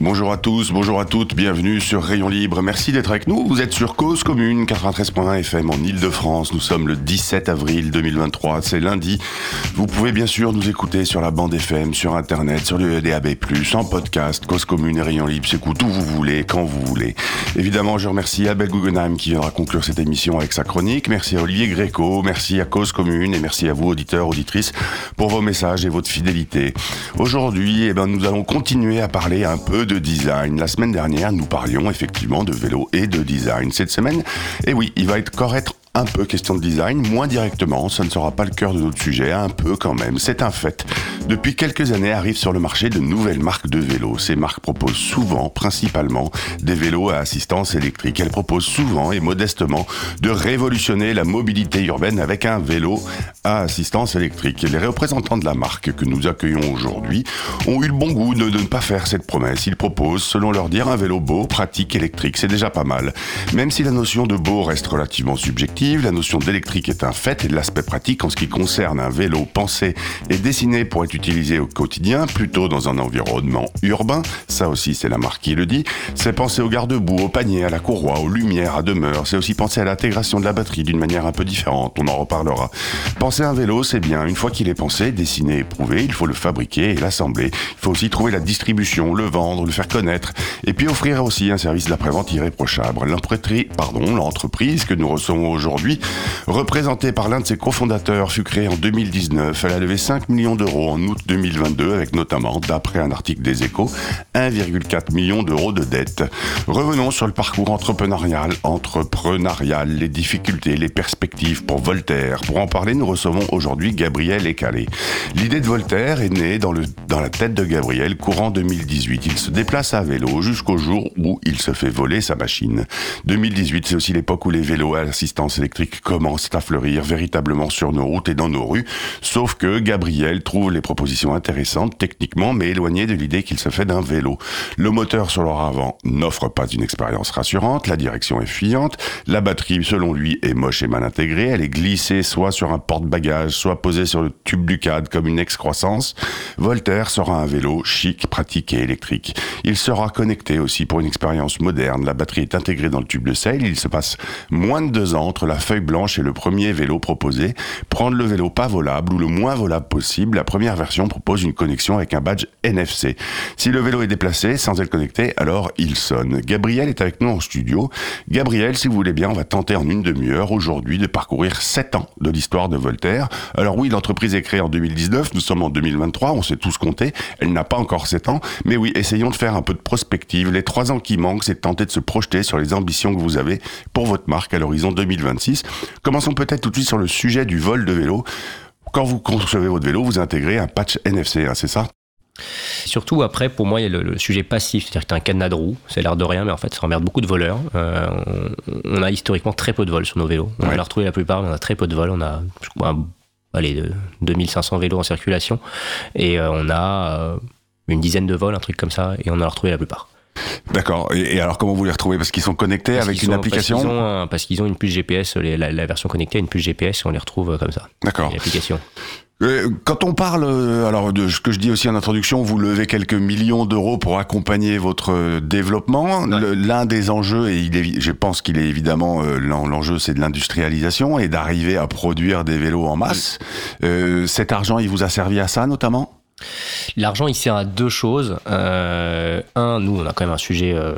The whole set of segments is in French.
Bonjour à tous, bonjour à toutes, bienvenue sur Rayon Libre. Merci d'être avec nous. Vous êtes sur Cause Commune 93.1 FM en Ile-de-France. Nous sommes le 17 avril 2023, c'est lundi. Vous pouvez bien sûr nous écouter sur la bande FM, sur Internet, sur le DAB+, en podcast, Cause Commune et Rayon Libre s'écoute où vous voulez, quand vous voulez. Évidemment, je remercie Abel Guggenheim qui viendra conclure cette émission avec sa chronique. Merci à Olivier Gréco, merci à Cause Commune et merci à vous, auditeurs, auditrices, pour vos messages et votre fidélité. Aujourd'hui, eh ben, nous allons continuer à parler un peu de design. La semaine dernière, nous parlions effectivement de vélo et de design. Cette semaine, eh oui, il va être correct un peu question de design, moins directement, ça ne sera pas le cœur de notre sujet, un peu quand même, c'est un fait. Depuis quelques années arrivent sur le marché de nouvelles marques de vélos. Ces marques proposent souvent, principalement, des vélos à assistance électrique. Elles proposent souvent et modestement de révolutionner la mobilité urbaine avec un vélo à assistance électrique. Les représentants de la marque que nous accueillons aujourd'hui ont eu le bon goût de ne pas faire cette promesse. Ils proposent, selon leur dire, un vélo beau, pratique, électrique. C'est déjà pas mal. Même si la notion de beau reste relativement subjective, la notion d'électrique est un fait et l'aspect pratique en ce qui concerne un vélo pensé et dessiné pour être utilisé au quotidien, plutôt dans un environnement urbain, ça aussi c'est la marque qui le dit, c'est penser au garde-boue, au panier, à la courroie, aux lumières, à demeure, c'est aussi penser à l'intégration de la batterie d'une manière un peu différente, on en reparlera. Penser un vélo, c'est bien, une fois qu'il est pensé, dessiné, éprouvé, il faut le fabriquer et l'assembler. Il faut aussi trouver la distribution, le vendre, le faire connaître, et puis offrir aussi un service d'après-vente irréprochable. L'entreprise que nous recevons aujourd'hui aujourd'hui, représentée par l'un de ses cofondateurs, fut créée en 2019. Elle a levé 5 millions d'euros en août 2022, avec notamment, d'après un article des Échos, 1,4 million d'euros de dettes. Revenons sur le parcours entrepreneurial, entrepreneurial, les difficultés, les perspectives pour Voltaire. Pour en parler, nous recevons aujourd'hui Gabriel Ecalé. L'idée de Voltaire est née dans, le, dans la tête de Gabriel courant 2018. Il se déplace à vélo jusqu'au jour où il se fait voler sa machine. 2018, c'est aussi l'époque où les vélos à assistance électrique commencent à fleurir véritablement sur nos routes et dans nos rues. Sauf que Gabriel trouve les propositions intéressantes techniquement, mais éloignées de l'idée qu'il se fait d'un vélo. Le moteur sur leur avant n'offre pas une expérience rassurante, la direction est fuyante, la batterie, selon lui, est moche et mal intégrée, elle est glissée soit sur un porte-bagages, soit posée sur le tube du cadre comme une excroissance. Voltaire sera un vélo chic, pratique et électrique. Il sera connecté aussi pour une expérience moderne. La batterie est intégrée dans le tube de selle. Il se passe moins de deux ans entre la feuille blanche et le premier vélo proposé. Prendre le vélo pas volable ou le moins volable possible, la première version propose une connexion avec un badge NFC. Si le vélo est déplacé sans être connecté, alors il sonne. Gabriel est avec nous en studio. Gabriel, si vous voulez bien, on va tenter en une demi-heure aujourd'hui de parcourir 7 ans de l'histoire de Voltaire. Alors oui, l'entreprise est créée en 2019, nous sommes en 2023, on sait tous compter, elle n'a pas encore 7 ans, mais oui, essayons de faire un peu de prospective. Les 3 ans qui manquent, c'est de tenter de se projeter sur les ambitions que vous avez pour votre marque à l'horizon 2026. Commençons peut-être tout de suite sur le sujet du vol de vélo. Quand vous concevez votre vélo, vous intégrez un patch NFC, hein, c'est ça? Surtout après, pour moi, il y a le, le sujet passif, c'est-à-dire que tu as un cadenas de roue, c'est l'air de rien, mais en fait, ça emmerde beaucoup de voleurs. Euh, on, on a historiquement très peu de vols sur nos vélos. On Ouais. a retrouvé la plupart, mais on a très peu de vols. On a, je crois, un- allez, de- 2500 vélos en circulation, et euh, on a euh, une dizaine de vols, un truc comme ça, et on en a retrouvé la plupart. D'accord. Et, et alors, comment vous les retrouvez? Parce qu'ils sont connectés Parce avec une sont- application? Parce qu'ils ont, un- parce qu'ils ont une puce GPS, les- la, la version connectée a une puce GPS, et on les retrouve euh, comme ça. D'accord. L'application. Euh, Quand on parle, euh, alors de ce que je dis aussi en introduction, vous levez quelques millions d'euros pour accompagner votre développement. L'un des enjeux, et il est, je pense qu'il est évidemment l'en- l'enjeu, c'est de l'industrialisation et d'arriver à produire des vélos en masse. Euh, cet argent, il vous a servi à ça notamment? L'argent, il sert à deux choses. Euh, un, nous, on a quand même un sujet euh,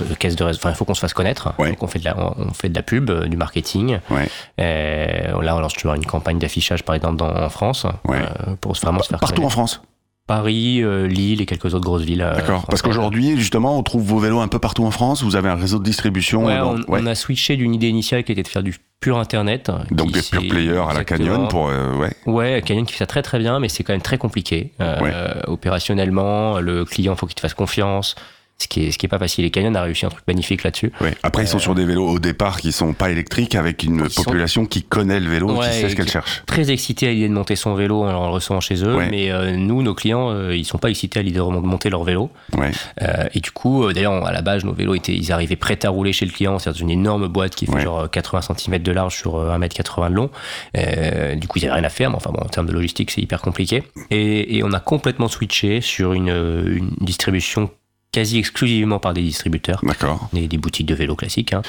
de caisse de réseau. Enfin, il faut qu'on se fasse connaître. Ouais. Donc, on fait de la, on fait de la pub, euh, du marketing. Ouais. Euh, là, on lance toujours une campagne d'affichage, par exemple, dans, en France, Ouais. pour vraiment se faire Partout en. France. Paris, euh, Lille et quelques autres grosses villes. euh, D'accord. Parce qu'aujourd'hui, justement, on trouve vos vélos un peu partout en France. Vous avez un réseau de distribution. Ouais, dans- on, on a switché d'une idée initiale qui était de faire du pure internet. Donc des pure players à la. Canyon pour euh, ouais. Ouais, Canyon qui fait ça très très bien, mais c'est quand même très compliqué. Euh, Ouais. opérationnellement, le client faut qu'il te fasse confiance, ce qui est ce qui est pas facile. Et Canyon a réussi un truc magnifique là-dessus. ouais. Après ils sont sur des vélos au départ qui sont pas électriques avec une Euh, sont- population qui connaît le vélo, Ouais, qui sait ce qu'elle cherche. Très excité à l'idée de monter son vélo en le recevant chez eux, Ouais. mais euh, nous, nos clients, euh, ils sont pas excités à l'idée de monter leur vélo. Ouais. Euh, et du coup, euh, d'ailleurs, à la base, nos vélos étaient, ils arrivaient prêts à rouler chez le client. C'est une énorme boîte qui fait genre 80 cm de large sur euh, 1m80 de long. Euh, du coup, ils avaient rien à faire. Mais enfin bon, en termes de logistique, c'est hyper compliqué. Et, et on a complètement switché sur une, euh, une distribution quasi exclusivement par des distributeurs, D'accord. des, des boutiques de vélos classiques. hein.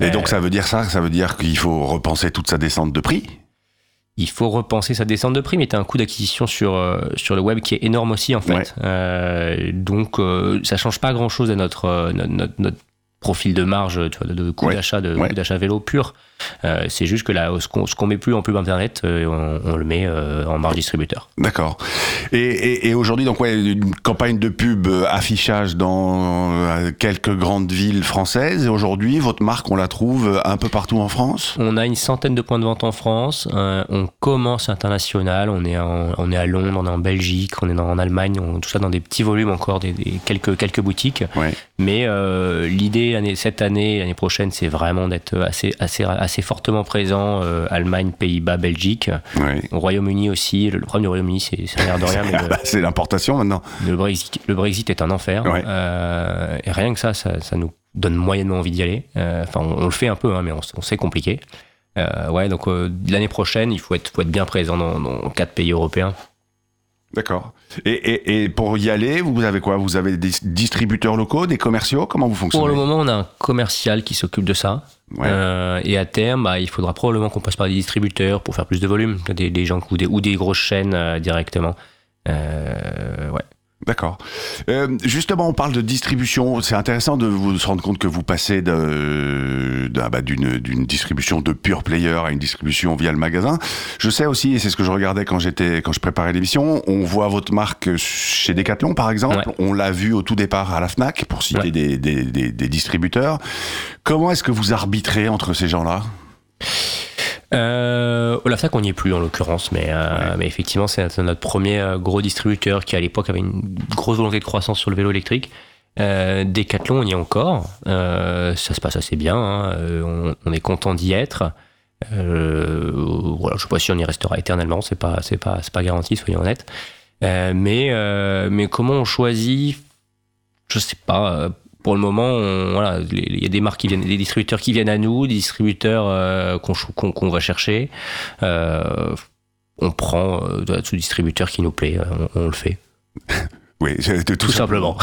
Et Euh, donc ça veut dire ça, ça veut dire qu'il faut repenser toute sa descente de prix? il faut repenser sa descente de prix, mais tu as un coût d'acquisition sur, euh, sur le web qui est énorme aussi, en fait. Ouais. Euh, donc, euh, ça change pas grand-chose à notre, euh, notre, notre- notre profil de marge, tu vois, de, de coût Ouais. d'achat de Ouais. coût d'achat vélo pur. Euh, c'est juste que là, ce qu'on qu'on met plus en pub internet, euh, on, on le met euh, en marge distributeur. D'accord. Et, et, et aujourd'hui, donc, ouais, une campagne de pub affichage dans quelques grandes villes françaises? Et aujourd'hui, votre marque, on la trouve un peu partout en France? On a une centaine de points de vente en France. euh, on commence international. On est, en- on est à Londres, on est en Belgique, on est en Allemagne. On, tout ça dans des petits volumes encore, des, des- quelques, quelques boutiques. Ouais. Mais euh, l'idée cette année, l'année prochaine, c'est vraiment d'être assez, assez, assez fortement présent. euh, Allemagne, Pays-Bas, Belgique. Royaume-Uni aussi. Le, le problème du Royaume-Uni, c'est ça a l'air de rien, le, C'est l'importation maintenant. le Brexit, le Brexit est un enfer. Euh, et rien que ça, ça, ça nous donne moyennement envie d'y aller. Euh, Enfin, on, on le fait un peu, hein, mais on, on sait compliqué. Ouais, donc l'année prochaine, il faut être, faut être bien présent dans, dans quatre pays européens. D'accord. Et, et, et pour y aller, vous avez quoi? Vous avez des distributeurs locaux, des commerciaux? Comment vous fonctionnez? Pour le moment, on a un commercial qui s'occupe de ça. Ouais. Euh, et à terme, bah, il faudra probablement qu'on passe par des distributeurs pour faire plus de volume, des, des gens ou des, ou des grosses chaînes euh, directement. Euh, ouais. D'accord. Euh, justement, on parle de distribution. C'est intéressant de vous se rendre compte que vous passez d'un- bah, d'une distribution de pure player à une distribution via le magasin. Je sais aussi, et c'est ce que je regardais quand j'étais quand je préparais l'émission, on voit votre marque chez Decathlon, par exemple. Ouais. On l'a vu au tout départ à la Fnac, pour citer Ouais. des, des, des, des distributeurs. Comment est-ce que vous arbitrez entre ces gens-là? Euh, au Lafnac, on n'y est plus en l'occurrence, mais, euh, Ouais. mais effectivement, c'est notre premier euh, gros distributeur qui à l'époque avait une grosse volonté de croissance sur le vélo électrique. Euh, Decathlon, on y est encore. Euh, ça se passe assez bien. hein. On, on est content d'y être. Voilà, je sais pas si on y restera éternellement. C'est pas, c'est pas, c'est pas garanti, soyons honnêtes. Mais, mais comment on choisit? Je sais pas. Euh, Pour le moment, on- voilà, il y a des marques qui viennent, des distributeurs qui viennent à nous, des distributeurs euh, qu'on va chercher. Euh, on prend euh, de ce distributeur qui nous plaît, euh, on, on le fait. Oui, tout, Tout simplement.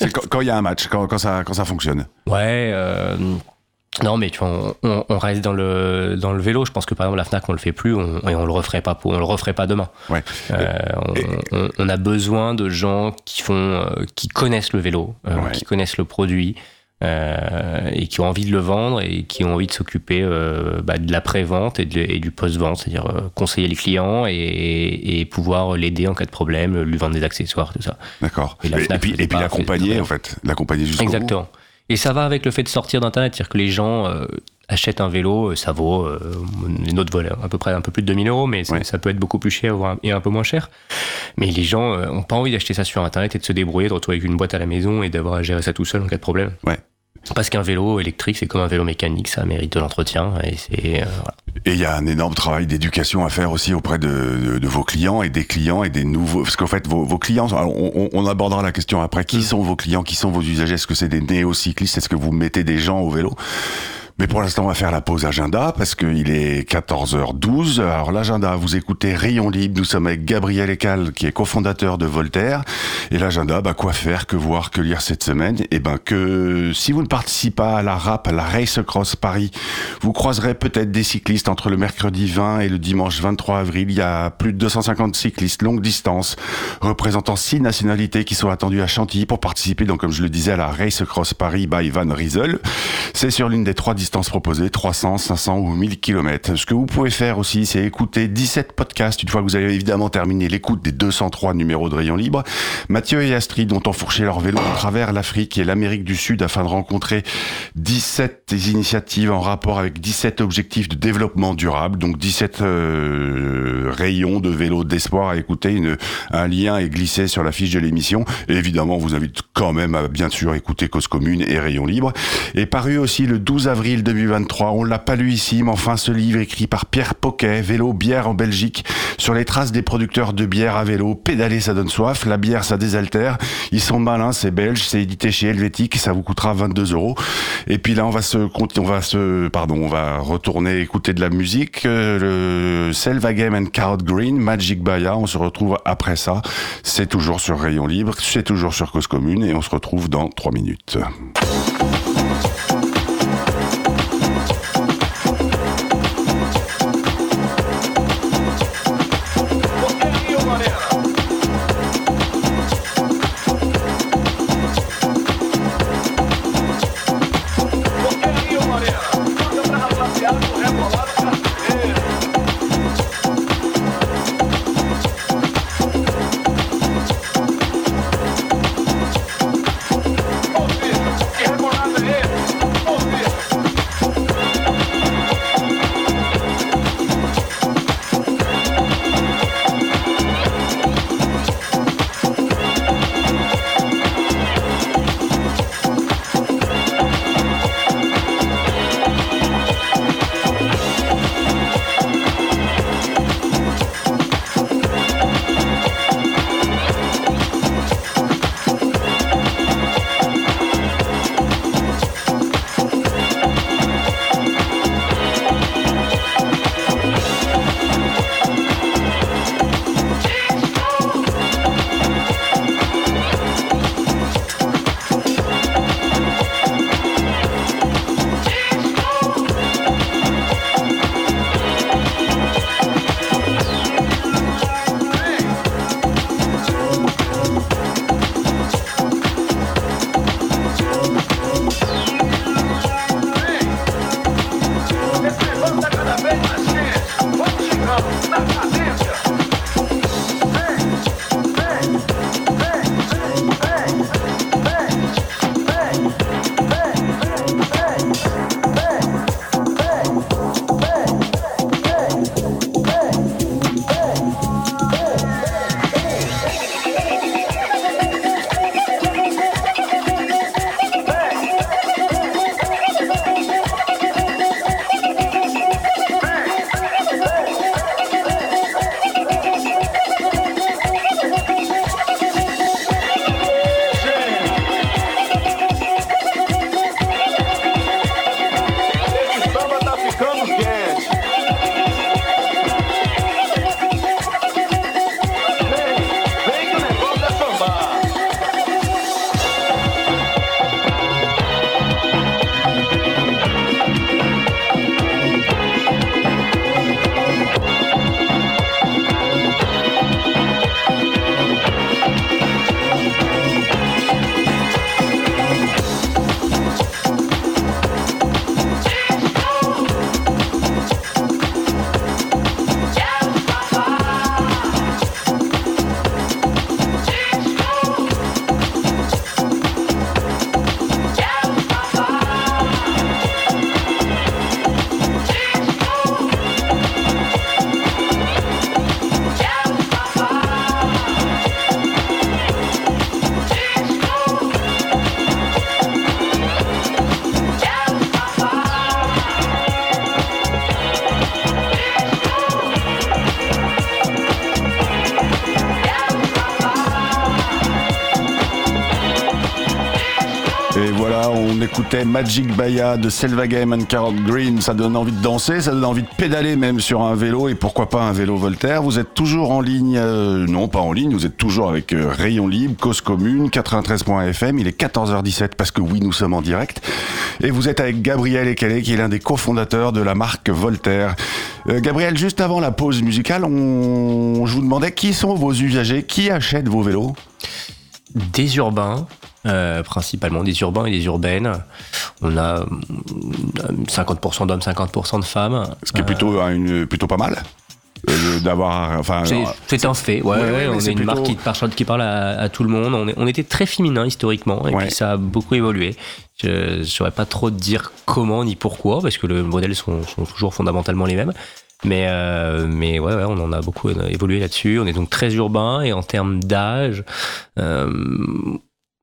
Tout quand quand il y a un match, quand, quand, ça, quand ça fonctionne. Ouais. Non, mais tu vois, on, reste dans le dans le vélo. Je pense que par exemple la Fnac, on le fait plus, on, et on le referait pas, on le referait pas demain. Ouais. Euh, on, a besoin de gens qui font, euh, qui connaissent le vélo, euh, qui connaissent le produit. euh, et qui ont envie de le vendre et qui ont envie de s'occuper bah, de l'après-vente et, du post-vente, c'est-à-dire conseiller les clients et, et pouvoir l'aider en cas de problème, lui vendre des accessoires, tout ça. D'accord. Et Et, la et Fnac puis, et l'accompagner, en fait. L'accompagner jusqu'au bout. Et ça va avec le fait de sortir d'Internet, c'est-à-dire que les gens euh, achètent un vélo, euh, ça vaut, euh, notre vol à peu près un peu plus de 2000 euros, mais Ouais. ça peut être beaucoup plus cher voire un- et un peu moins cher. Mais les gens euh, ont pas envie d'acheter ça sur Internet et de se débrouiller, de retrouver avec une boîte à la maison et d'avoir à gérer ça tout seul en cas de problème. Ouais. Parce qu'un vélo électrique, c'est comme un vélo mécanique, ça mérite de l'entretien et c'est euh, voilà. Et il y a un énorme travail d'éducation à faire aussi auprès de, de- de vos clients et des clients et des nouveaux. Parce qu'en fait, vos, vos clients, on, on- on abordera la question après. Mm. Qui sont vos clients? Qui sont vos usagers? Est-ce que c'est des néo-cyclistes? Est-ce que vous mettez des gens au vélo? Mais pour l'instant, on va faire la pause agenda parce qu'il est 14h12. Alors l'agenda, vous écoutez Rayon Libre. Nous sommes avec Gabriel Ecal, qui est cofondateur de Voltaire. Et l'agenda, bah, quoi faire, que voir, que lire cette semaine? Eh ben que si vous ne participez pas à la RAP, à la Race Cross Paris, vous croiserez peut-être des cyclistes entre le mercredi 20 et le dimanche 23 avril. Il y a plus de 250 cyclistes longue distance, représentant six nationalités qui sont attendus à Chantilly pour participer, donc comme je le disais, à la Race Cross Paris by Van Riesel. C'est sur l'une des trois distances proposées, 300, 500 ou 1000 km. Ce que vous pouvez faire aussi, c'est écouter 17 podcasts une fois que vous avez évidemment terminé l'écoute des 203 numéros de Rayon Libre. Mathieu et Astrid ont enfourché leur vélo à travers l'Afrique et l'Amérique du Sud afin de rencontrer 17 initiatives en rapport avec 17 objectifs de développement durable, donc 17 euh, rayons de vélo d'espoir à écouter. Une, un lien est glissé sur la fiche de l'émission. Et évidemment, on vous invite quand même à bien sûr écouter Cause Commune et Rayon Libre. Et paru aussi le 12 avril 2023, on l'a pas lu ici, mais enfin ce livre écrit par Pierre Poquet, Vélo Bière en Belgique, sur les traces des producteurs de bière à vélo. Pédaler, ça donne soif, la bière, ça désaltère. Ils sont malins, c'est belge, c'est édité chez Helvétique, ça vous coûtera 22 euros. Et puis là, on va se, on va se, pardon, on va retourner écouter de la musique. Euh, le Selvagem and Carrot Green, Magic Baya. On se retrouve après ça. C'est toujours sur Rayon Libre, c'est toujours sur Cause Commune et on se retrouve dans 3 minutes. Magic Baya de Selva Game and Carrot Green. Ça donne envie de danser, ça donne envie de pédaler même sur un vélo et pourquoi pas un vélo Voltaire. Vous êtes toujours en ligne, euh, non pas en ligne, vous êtes toujours avec euh, Rayon Libre, Cause Commune, 93.fm. Il est 14h17 parce que oui, nous sommes en direct. Et vous êtes avec Gabriel Ekele qui est l'un des cofondateurs de la marque Voltaire. Euh, Gabriel, juste avant la pause musicale, on... je vous demandais qui sont vos usagers, qui achètent vos vélos? Des urbains, euh, principalement des urbains et des urbaines. On a euh, 50% d'hommes, 50% de femmes. Ce qui est plutôt, euh, une, plutôt pas mal euh, d'avoir. Enfin, C'est- un fait, ouais, on est une marque qui parle, qui parle à, à tout le monde. On, est- on était très féminin historiquement, et Ouais. puis ça a beaucoup évolué. Je ne saurais pas trop dire comment ni pourquoi, parce que les modèles sont, sont toujours fondamentalement les mêmes. Mais, euh, mais ouais, ouais, on en a beaucoup évolué là-dessus. On est donc très urbain, et en termes d'âge, euh,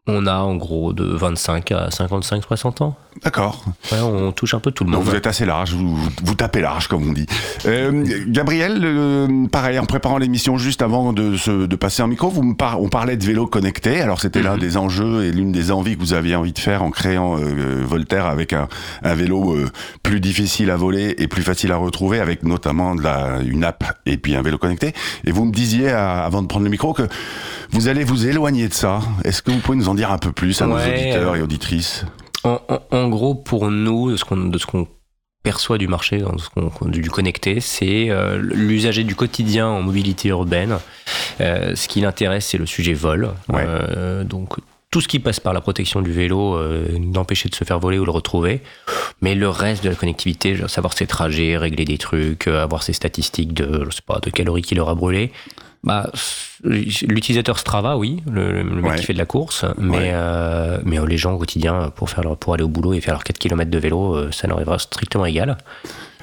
on a en gros de 25 à 55-60 ans. D'accord. Ouais, on touche un peu tout le Donc monde. vous êtes assez large, vous, tapez large comme on dit. Euh, Gabriel, euh, pareil, en préparant l'émission juste avant de, se, de passer en micro, vous me par- on parlait de vélo connecté. Alors c'était l'un des enjeux et l'une des envies que vous aviez envie de faire en créant euh, Voltaire avec un, un vélo euh, plus difficile à voler et plus facile à retrouver, avec notamment de la, une app et puis un vélo connecté. Et vous me disiez à- avant de prendre le micro que vous allez vous éloigner de ça. Est-ce que vous pouvez nous en dire un peu plus à nos auditeurs euh, et auditrices En, en- en gros, pour nous, de ce qu'on perçoit du marché, de ce qu'on- qu'on- du connecté, c'est euh, l'usager du quotidien en mobilité urbaine. Euh, ce qui l'intéresse, c'est le sujet vol. Ouais. Euh, donc tout ce qui passe par la protection du vélo, euh, d'empêcher de se faire voler ou le retrouver. Mais le reste de la connectivité, genre savoir ses trajets, régler des trucs, euh, avoir ses statistiques de, je sais pas, de calories qu'il aura brûlé. Bah, l'utilisateur Strava, oui, le, le mec Ouais. qui fait de la course, mais, Ouais. euh, mais euh, les gens au quotidien, pour, faire leur, pour aller au boulot et faire leurs 4 km de vélo, euh, ça leur arrivera strictement égal.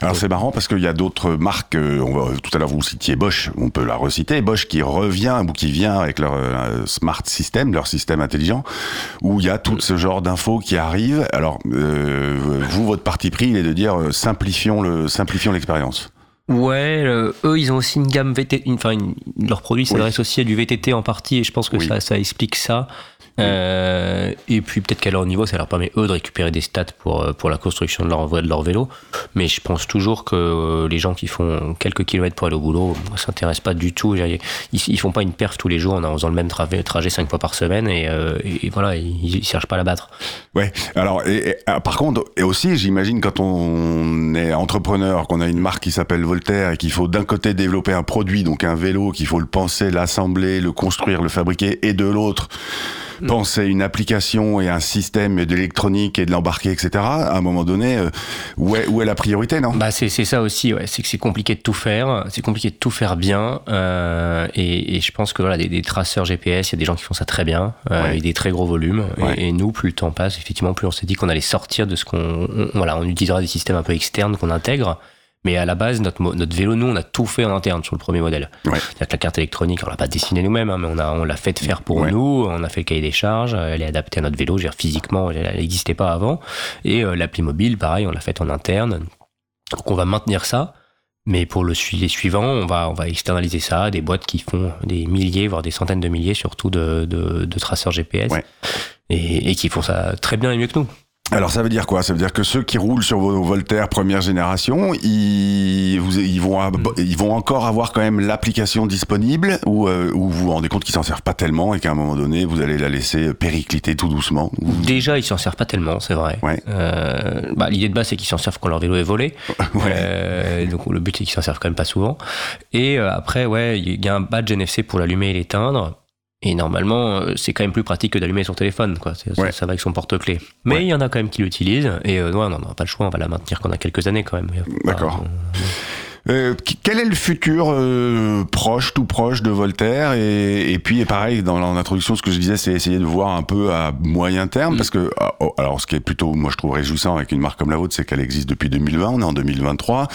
Alors c'est marrant parce qu'il y a d'autres marques, euh, on va, tout à l'heure vous citiez Bosch, on peut la reciter, Bosch qui revient ou qui vient avec leur euh, smart system, leur système intelligent, où il y a tout ce genre d'infos qui arrivent. Alors euh, vous, votre parti pris, il est de dire euh, simplifions le, simplifions l'expérience. Ouais, euh, eux, ils ont aussi une gamme VTT, enfin, leur produit s'adresse aussi à du VTT en partie, et je pense que Oui. ça, ça explique ça. Euh, et puis peut-être qu'à leur niveau, ça leur permet eux de récupérer des stats pour, euh, pour la construction de leur, de leur vélo. Mais je pense toujours que euh, les gens qui font quelques kilomètres pour aller au boulot ne s'intéressent pas du tout. Ils, ils font pas une perf tous les jours en faisant le même trajet, cinq fois par semaine et, voilà, ils, ils cherchent pas à la battre. Ouais. Alors, et, ah, par contre, et aussi, j'imagine quand on est entrepreneur, qu'on a une marque qui s'appelle Voltaire et qu'il faut d'un côté développer un produit, donc un vélo, qu'il faut le penser, l'assembler, le construire, le fabriquer, et de l'autre penser une application et un système et de l'électronique et de l'embarquer, etc. À un moment donné, euh, où, est, où est la priorité, non? Bah c'est ça aussi, ouais. c'est que c'est compliqué de tout faire, c'est compliqué de tout faire bien, euh, et, et je pense que voilà, des, des traceurs GPS, il y a des gens qui font ça très bien, euh, Ouais. avec des très gros volumes, et- Ouais. et, nous, plus le temps passe, effectivement, plus on s'est dit qu'on allait sortir de ce qu'on, on- voilà, on utilisera des systèmes un peu externes qu'on intègre, mais à la base, notre, notre vélo, nous, on a tout fait en interne sur le premier modèle. Ouais. C'est-à-dire que la carte électronique, on l'a pas dessinée nous-mêmes, hein, mais on a, on l'a fait faire pour Ouais. nous, on a fait le cahier des charges, elle est adaptée à notre vélo, dire, physiquement, elle n'existait pas avant, et euh, l'appli mobile, pareil, on l'a faite en interne. Donc on va maintenir ça, mais pour le les suivants, on va, on va externaliser ça à des boîtes qui font des milliers, voire des centaines de milliers, surtout de, de, de traceurs GPS, Ouais. et, et qui font ça très bien et mieux que nous. Alors ça veut dire quoi? Ça veut dire que ceux qui roulent sur vos Voltaire première génération, ils, vous, ils, vont, ab- ils vont encore avoir quand même l'application disponible ou, euh, ou vous vous rendez compte qu'ils s'en servent pas tellement et qu'à un moment donné, vous allez la laisser péricliter tout doucement ou- Déjà, ils s'en servent pas tellement, c'est vrai. Ouais. Euh, bah, L'idée de base, c'est qu'ils s'en servent quand leur vélo est volé. Ouais. Euh, donc le but, c'est qu'ils s'en servent quand même pas souvent. Et euh, après, ouais, il y a un badge NFC pour l'allumer et l'éteindre. Et normalement, euh, c'est quand même plus pratique que d'allumer son téléphone, quoi. Ouais. Ça, va avec son porte-clés. Mais il y en a quand même qui l'utilisent. Et euh, ouais, non, on n'a pas le choix, on va la maintenir qu'on a quelques années quand même. D'accord. Euh, quel est le futur euh, proche, tout proche de Voltaire et, et puis pareil dans l'introduction, ce que je disais, c'est essayer de voir un peu à moyen terme, parce que ah, oh, alors ce qui est plutôt, moi je trouve réjouissant avec une marque comme la vôtre, c'est qu'elle existe depuis 2020, on est en 2023.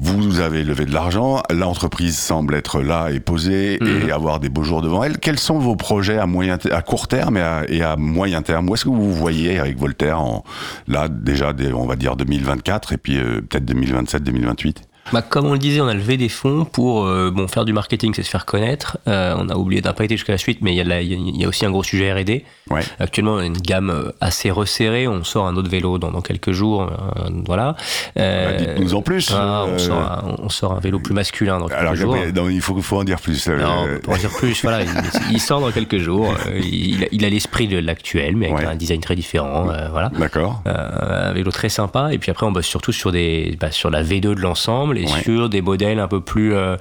Vous avez levé de l'argent, l'entreprise semble être là et posée et avoir des beaux jours devant elle. Quels sont vos projets à moyen, à court terme et à, et à moyen terme? Où est-ce que vous vous voyez avec Voltaire en là déjà, des- on va dire 2024 et puis euh, peut-être 2027, 2028 Bah, comme on le disait, on a levé des fonds pour euh, bon, faire du marketing, c'est se faire connaître. Euh, on a oublié, on n'a pas été jusqu'à la suite, mais il y, a la- il y aussi un gros sujet R&D. Ouais. Actuellement, on a une gamme euh, assez resserrée. On sort un autre vélo dans, dans quelques jours. euh, voilà. Bah, dites-nous en plus. ah, on, sort un, on sort un vélo plus masculin dans quelques Alors, jours. Non, il faut, faut en dire plus. Non, pour en dire plus, voilà, il, il sort dans quelques jours. Il, il a l'esprit de l'actuel, mais avec Ouais. un design très différent. voilà. D'accord. Un vélo très sympa. Et puis après, on bosse surtout sur, des, bah, sur la V2 de l'ensemble et Ouais. sur des modèles un peu plus. euh,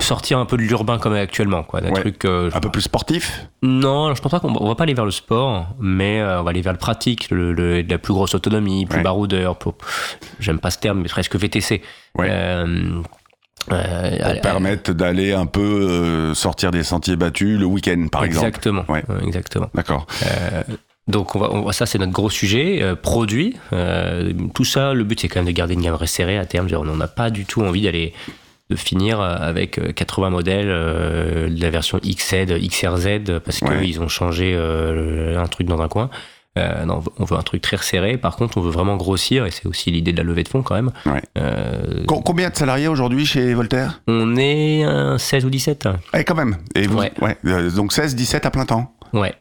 sortir un peu de l'urbain comme actuellement, quoi. Ouais. truc. euh, Un peu plus sportif Non, je pense pas qu'on on va pas aller vers le sport, mais euh, on va aller vers le pratique, le, le- la plus grosse autonomie, plus Ouais. baroudeur. J'aime pas ce terme, mais presque VTC. Euh, euh, Pour allez, permettre d'aller un peu euh, sortir des sentiers battus le week-end, par exemple. exactement. Ouais. Ouais, exactement. D'accord. Donc on va, on ça c'est notre gros sujet, euh, produit. Euh, tout ça, le but c'est quand même de garder une gamme resserrée à terme. On n'a pas du tout envie d'aller de finir euh, avec euh, 80 modèles euh, de la version XZ, XRZ parce Ouais. qu'ils ont changé un truc dans un coin. Non, on veut- un truc très resserré. Par contre, on veut vraiment grossir et c'est aussi l'idée de la levée de fonds quand même. Ouais. Combien de salariés aujourd'hui chez Voltaire? On est un 16 ou 17. Eh, quand même. Et vous, Ouais. donc 16, 17 à plein temps. Ouais.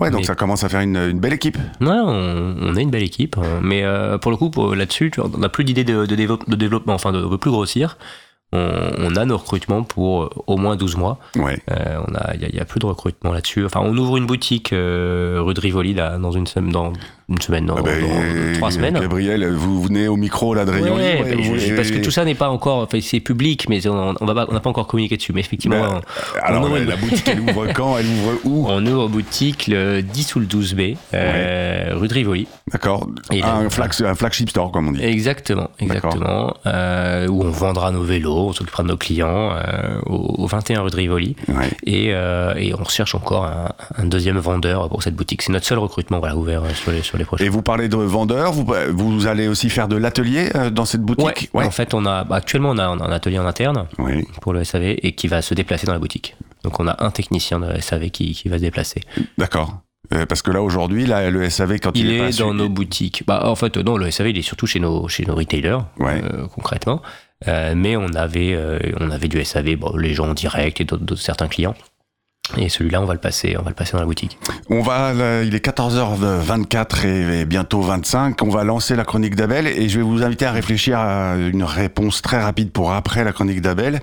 Ouais, donc Mais- ça commence à faire une, une belle équipe. Ouais, on, on est une belle équipe, hein. mais euh, pour le coup, là-dessus, on n'a plus d'idée de, de, développe- de développement, enfin, de, veut plus grossir. On, on a nos recrutements pour euh, au moins 12 mois. Ouais. Euh, on a, il y, a- a plus de recrutement là-dessus. Enfin, on ouvre une boutique euh, rue de Rivoli là, dans une semaine, dans une semaine, dans, Ah ben, dans- dans trois semaines. Gabriel, vous venez au micro là de Rayon Ouais, je- je- parce que tout ça n'est pas encore, enfin, c'est public, mais on pas- n'a pas encore communiqué dessus. Mais effectivement, Ben, Alors, on la, boutique, elle ouvre quand Elle ouvre où? On ouvre boutique le 10 ou le 12 B, euh, rue de Rivoli. D'accord. Un, un flagship store, comme on dit. Exactement, exactement. Euh, où on vendra nos vélos, on s'occupera de nos clients euh, au, au 21 rue de Rivoli. Ouais. Et, euh, et on recherche encore un, un deuxième vendeur pour cette boutique. C'est notre seul recrutement voilà, ouvert sur les, sur les prochains. Et vous parlez de vendeurs, vous, vous allez aussi faire de l'atelier euh, dans cette boutique Ouais, En fait, on a, bah, actuellement, on a, on a un atelier en interne Oui. pour le SAV et qui va se déplacer dans la boutique. Donc, on a un technicien de SAV qui, qui va se déplacer. D'accord. Euh, parce que là, aujourd'hui, là, le SAV, quand il, Il, est, pas est dans nos boutiques. Bah, en fait, non, le SAV, il est surtout chez nos, chez nos retailers, Ouais. euh, concrètement. Euh, mais on avait, on avait du SAV, bon, les gens en direct et d'autres- certains clients. Et celui-là, on va le passer, on va le passer dans la boutique. On va, il est 14h24 et, bientôt 25. On va lancer la chronique d'Abel et je vais vous inviter à réfléchir à une réponse très rapide pour après la chronique d'Abel.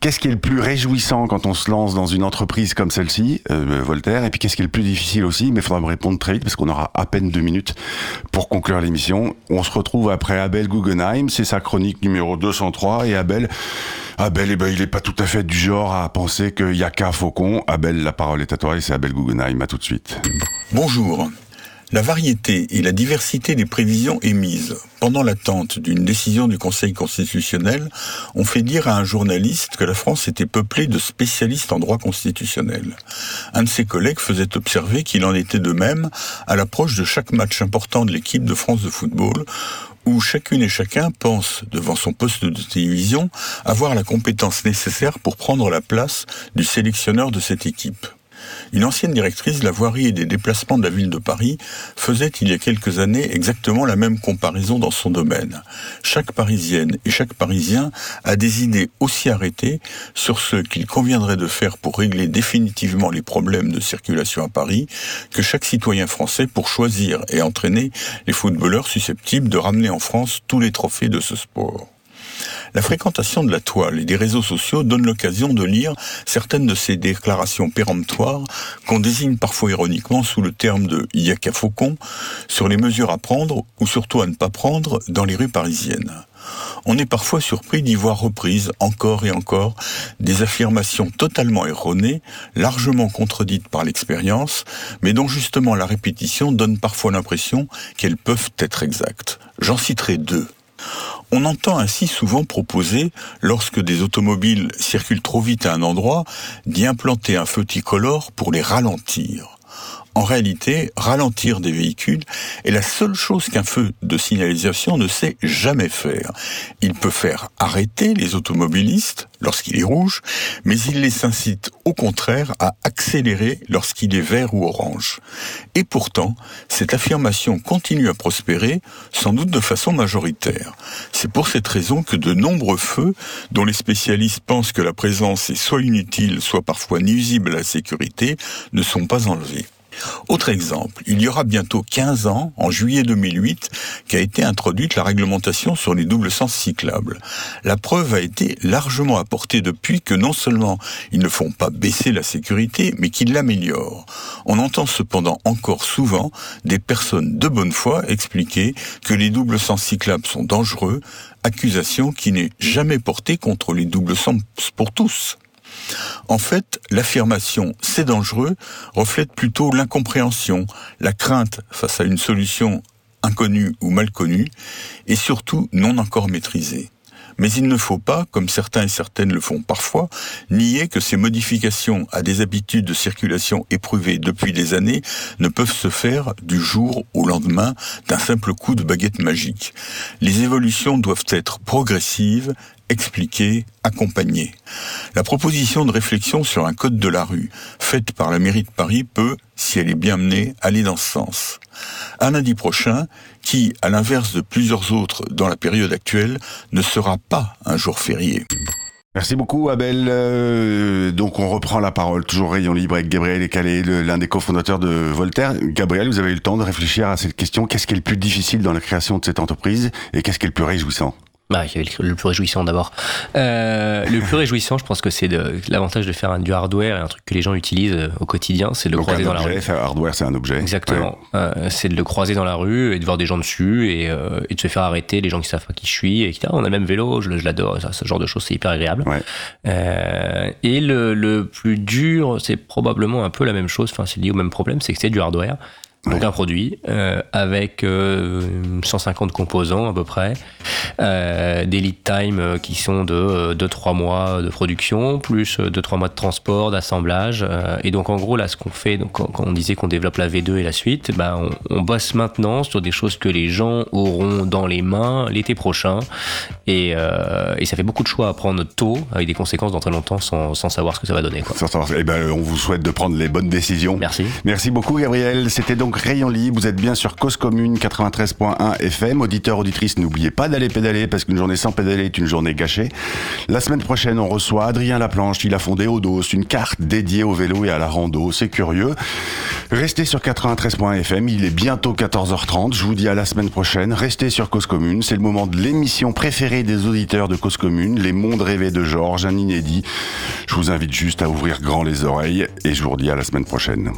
Qu'est-ce qui est le plus réjouissant quand on se lance dans une entreprise comme celle-ci, euh, Voltaire, et puis qu'est-ce qui est le plus difficile aussi, mais il faudra me répondre très vite parce qu'on aura à peine deux minutes pour conclure l'émission. On se retrouve après Abel Guggenheim, c'est sa chronique numéro 203 et Abel, Abel, eh ben, il est pas tout à fait du genre à penser qu'il y a qu'un faucon. Abel, la parole est à toi et c'est Abel Guggenheim. À tout de suite. Bonjour. La variété et la diversité des prévisions émises pendant l'attente d'une décision du Conseil constitutionnel ont fait dire à un journaliste que la France était peuplée de spécialistes en droit constitutionnel. Un de ses collègues faisait observer qu'il en était de même à l'approche de chaque match important de l'équipe de France de football où chacune et chacun pense, devant son poste de télévision, avoir la compétence nécessaire pour prendre la place du sélectionneur de cette équipe. Une ancienne directrice de la voirie et des déplacements de la ville de Paris faisait il y a quelques années exactement la même comparaison dans son domaine. Chaque Parisienne et chaque Parisien a des idées aussi arrêtées sur ce qu'il conviendrait de faire pour régler définitivement les problèmes de circulation à Paris que chaque citoyen français pour choisir et entraîner les footballeurs susceptibles de ramener en France tous les trophées de ce sport. La fréquentation de la toile et des réseaux sociaux donne l'occasion de lire certaines de ces déclarations péremptoires qu'on désigne parfois ironiquement sous le terme de yaka faucon sur les mesures à prendre ou surtout à ne pas prendre dans les rues parisiennes. On est parfois surpris d'y voir reprises encore et encore des affirmations totalement erronées, largement contredites par l'expérience, mais dont justement la répétition donne parfois l'impression qu'elles peuvent être exactes. J'en citerai deux. On entend ainsi souvent proposer, lorsque des automobiles circulent trop vite à un endroit, d'y implanter un feu tricolore pour les ralentir. En réalité, ralentir des véhicules est la seule chose qu'un feu de signalisation ne sait jamais faire. Il peut faire arrêter les automobilistes lorsqu'il est rouge, mais il les incite au contraire à accélérer lorsqu'il est vert ou orange. Et pourtant, cette affirmation continue à prospérer, sans doute de façon majoritaire. C'est pour cette raison que de nombreux feux, dont les spécialistes pensent que la présence est soit inutile, soit parfois nuisible à la sécurité, ne sont pas enlevés. Autre exemple, il y aura bientôt 15 ans, en juillet 2008, qu'a été introduite la réglementation sur les doubles sens cyclables. La preuve a été largement apportée depuis que non seulement ils ne font pas baisser la sécurité, mais qu'ils l'améliorent. On entend cependant encore souvent des personnes de bonne foi expliquer que les doubles sens cyclables sont dangereux, accusation qui n'est jamais portée contre les doubles sens pour tous. En fait, l'affirmation c'est dangereux reflète plutôt l'incompréhension, la crainte face à une solution inconnue ou mal connue, et surtout non encore maîtrisée. Mais il ne faut pas, comme certains et certaines le font parfois, nier que ces modifications à des habitudes de circulation éprouvées depuis des années ne peuvent se faire du jour au lendemain d'un simple coup de baguette magique. Les évolutions doivent être progressives, expliquées, accompagnées. La proposition de réflexion sur un code de la rue, faite par la mairie de Paris, peut, si elle est bien menée, aller dans ce sens. Un lundi prochain, qui, à l'inverse de plusieurs autres dans la période actuelle, ne sera pas un jour férié. Merci beaucoup Abel. Euh, donc on reprend la parole, toujours rayon libre avec Gabriel Ecalé, l'un des cofondateurs de Voltaire. Gabriel, vous avez eu le temps de réfléchir à cette question. Qu'est-ce qui est le plus difficile dans la création de cette entreprise et qu'est-ce qui est le plus réjouissant? Bah, il y avait le plus réjouissant d'abord. Euh, le plus réjouissant, je pense que c'est l'avantage de faire un, du hardware et un truc que les gens utilisent euh, au quotidien, c'est de le croiser dans la rue. hardware, c'est un objet. Exactement. Euh, c'est de le croiser dans la rue et de voir des gens dessus et, euh, et de se faire arrêter, les gens qui savent pas qui je suis et qui disent ah, on a le même vélo, je, je l'adore, ce genre de choses, c'est hyper agréable. Ouais. Euh, et le, le plus dur, c'est probablement un peu la même chose, enfin c'est lié au même problème, c'est que c'est du hardware. Donc un produit euh, avec euh, 150 composants à peu près, euh, des lead time euh, qui sont de 2-3 mois de production, plus 2-3 mois de transport, d'assemblage. Euh, et donc en gros là ce qu'on fait, donc, quand, on disait qu'on développe la V2 et la suite, bah, on, on, bosse maintenant sur des choses que les gens auront dans les mains l'été prochain. Et, euh, et, ça fait beaucoup de choix à prendre tôt, avec des conséquences dans très longtemps sans, sans savoir ce que ça va donner. Quoi. Sans savoir, eh ben, on vous souhaite de prendre les bonnes décisions. Merci. Merci beaucoup Gabriel. C'était donc Rayon Libre, vous êtes bien sur Cause Commune 93.1 FM. Auditeurs, auditrices, n'oubliez pas d'aller pédaler parce qu'une journée sans pédaler est une journée gâchée. La semaine prochaine, on reçoit Adrien Laplanche. Il a fondé Odos, une carte dédiée au vélo et à la rando. C'est curieux. Restez sur 93.1 FM. Il est bientôt 14h30. Je vous dis à la semaine prochaine. Restez sur Cause Commune. C'est le moment de l'émission préférée des auditeurs de Cause Commune, Les Mondes rêvés de Georges, un inédit. Je vous invite juste à ouvrir grand les oreilles et je vous redis à la semaine prochaine.